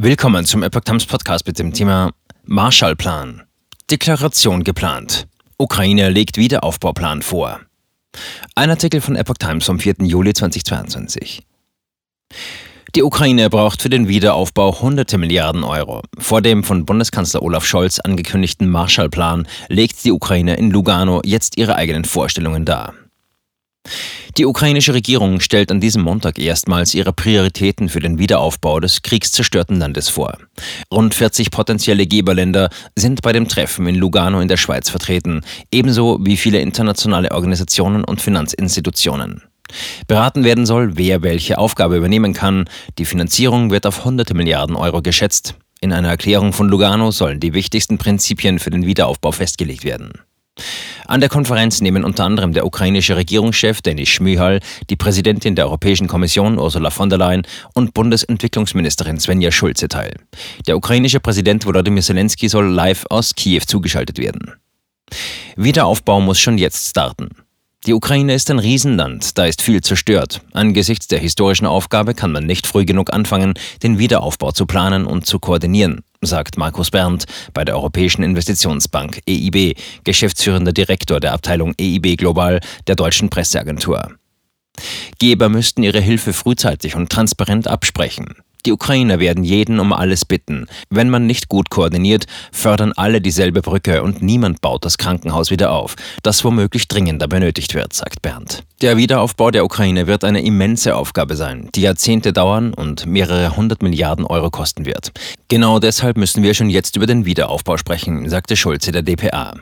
Willkommen zum Epoch Times Podcast mit dem Thema Marshallplan. Deklaration geplant. Ukraine legt Wiederaufbauplan vor. Ein Artikel von Epoch Times vom 4. Juli 2022. Die Ukraine braucht für den Wiederaufbau hunderte Milliarden Euro. Vor dem von Bundeskanzler Olaf Scholz angekündigten Marshallplan legt die Ukraine in Lugano jetzt ihre eigenen Vorstellungen dar. Die ukrainische Regierung stellt an diesem Montag erstmals ihre Prioritäten für den Wiederaufbau des kriegszerstörten Landes vor. Rund 40 potenzielle Geberländer sind bei dem Treffen in Lugano in der Schweiz vertreten, ebenso wie viele internationale Organisationen und Finanzinstitutionen. Beraten werden soll, wer welche Aufgabe übernehmen kann. Die Finanzierung wird auf hunderte Milliarden Euro geschätzt. In einer Erklärung von Lugano sollen die wichtigsten Prinzipien für den Wiederaufbau festgelegt werden. An der Konferenz nehmen unter anderem der ukrainische Regierungschef Denis Schmyhal, die Präsidentin der Europäischen Kommission Ursula von der Leyen und Bundesentwicklungsministerin Svenja Schulze teil. Der ukrainische Präsident Volodymyr Zelensky soll live aus Kiew zugeschaltet werden. Wiederaufbau muss schon jetzt starten. Die Ukraine ist ein Riesenland, da ist viel zerstört. Angesichts der historischen Aufgabe kann man nicht früh genug anfangen, den Wiederaufbau zu planen und zu koordinieren, sagt Markus Berndt bei der Europäischen Investitionsbank EIB, geschäftsführender Direktor der Abteilung EIB Global der deutschen Presseagentur. Geber müssten ihre Hilfe frühzeitig und transparent absprechen. Die Ukrainer werden jeden um alles bitten. Wenn man nicht gut koordiniert, fördern alle dieselbe Brücke und niemand baut das Krankenhaus wieder auf, das womöglich dringender benötigt wird, sagt Bernd. Der Wiederaufbau der Ukraine wird eine immense Aufgabe sein, die Jahrzehnte dauern und mehrere hundert Milliarden Euro kosten wird. Genau deshalb müssen wir schon jetzt über den Wiederaufbau sprechen, sagte Schulze der DPA.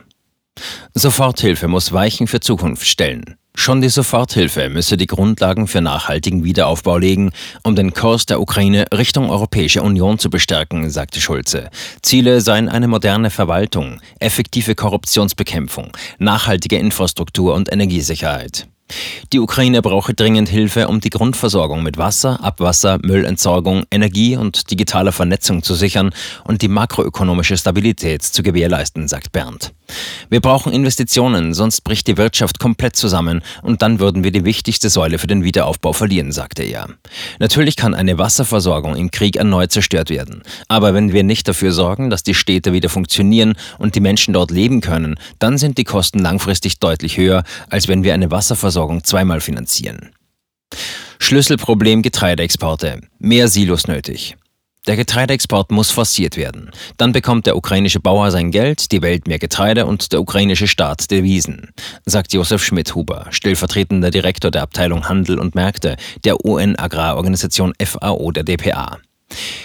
Soforthilfe muss Weichen für Zukunft stellen. Schon die Soforthilfe müsse die Grundlagen für nachhaltigen Wiederaufbau legen, um den Kurs der Ukraine Richtung Europäische Union zu bestärken, sagte Schulze. Ziele seien eine moderne Verwaltung, effektive Korruptionsbekämpfung, nachhaltige Infrastruktur und Energiesicherheit. Die Ukraine brauche dringend Hilfe, um die Grundversorgung mit Wasser, Abwasser, Müllentsorgung, Energie und digitaler Vernetzung zu sichern und die makroökonomische Stabilität zu gewährleisten, sagt Bernd. Wir brauchen Investitionen, sonst bricht die Wirtschaft komplett zusammen und dann würden wir die wichtigste Säule für den Wiederaufbau verlieren, sagte er. Natürlich kann eine Wasserversorgung im Krieg erneut zerstört werden. Aber wenn wir nicht dafür sorgen, dass die Städte wieder funktionieren und die Menschen dort leben können, dann sind die Kosten langfristig deutlich höher, als wenn wir eine Wasserversorgung zweimal finanzieren. Schlüsselproblem Getreideexporte. Mehr Silos nötig. Der Getreideexport muss forciert werden. Dann bekommt der ukrainische Bauer sein Geld, die Welt mehr Getreide und der ukrainische Staat Devisen, sagt Josef Schmidhuber, stellvertretender Direktor der Abteilung Handel und Märkte der UN-Agrarorganisation FAO der DPA.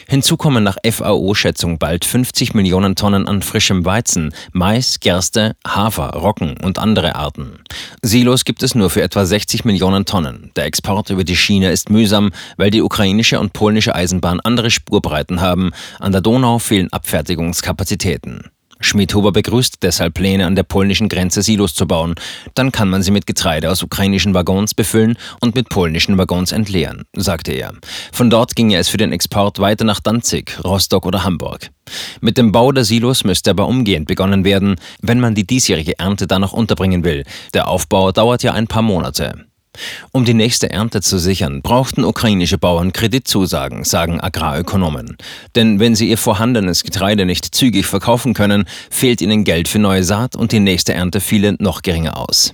Hinzu kommen nach FAO-Schätzung bald 50 Millionen Tonnen an frischem Weizen, Mais, Gerste, Hafer, Roggen und andere Arten. Silos gibt es nur für etwa 60 Millionen Tonnen. Der Export über die Schiene ist mühsam, weil die ukrainische und polnische Eisenbahn andere Spurbreiten haben. An der Donau fehlen Abfertigungskapazitäten. Schmidhuber begrüßt deshalb Pläne, an der polnischen Grenze Silos zu bauen. Dann kann man sie mit Getreide aus ukrainischen Waggons befüllen und mit polnischen Waggons entleeren, sagte er. Von dort ginge es für den Export weiter nach Danzig, Rostock oder Hamburg. Mit dem Bau der Silos müsste aber umgehend begonnen werden, wenn man die diesjährige Ernte da noch unterbringen will. Der Aufbau dauert ja ein paar Monate. Um die nächste Ernte zu sichern, brauchten ukrainische Bauern Kreditzusagen, sagen Agrarökonomen. Denn wenn sie ihr vorhandenes Getreide nicht zügig verkaufen können, fehlt ihnen Geld für neue Saat und die nächste Ernte fiele noch geringer aus.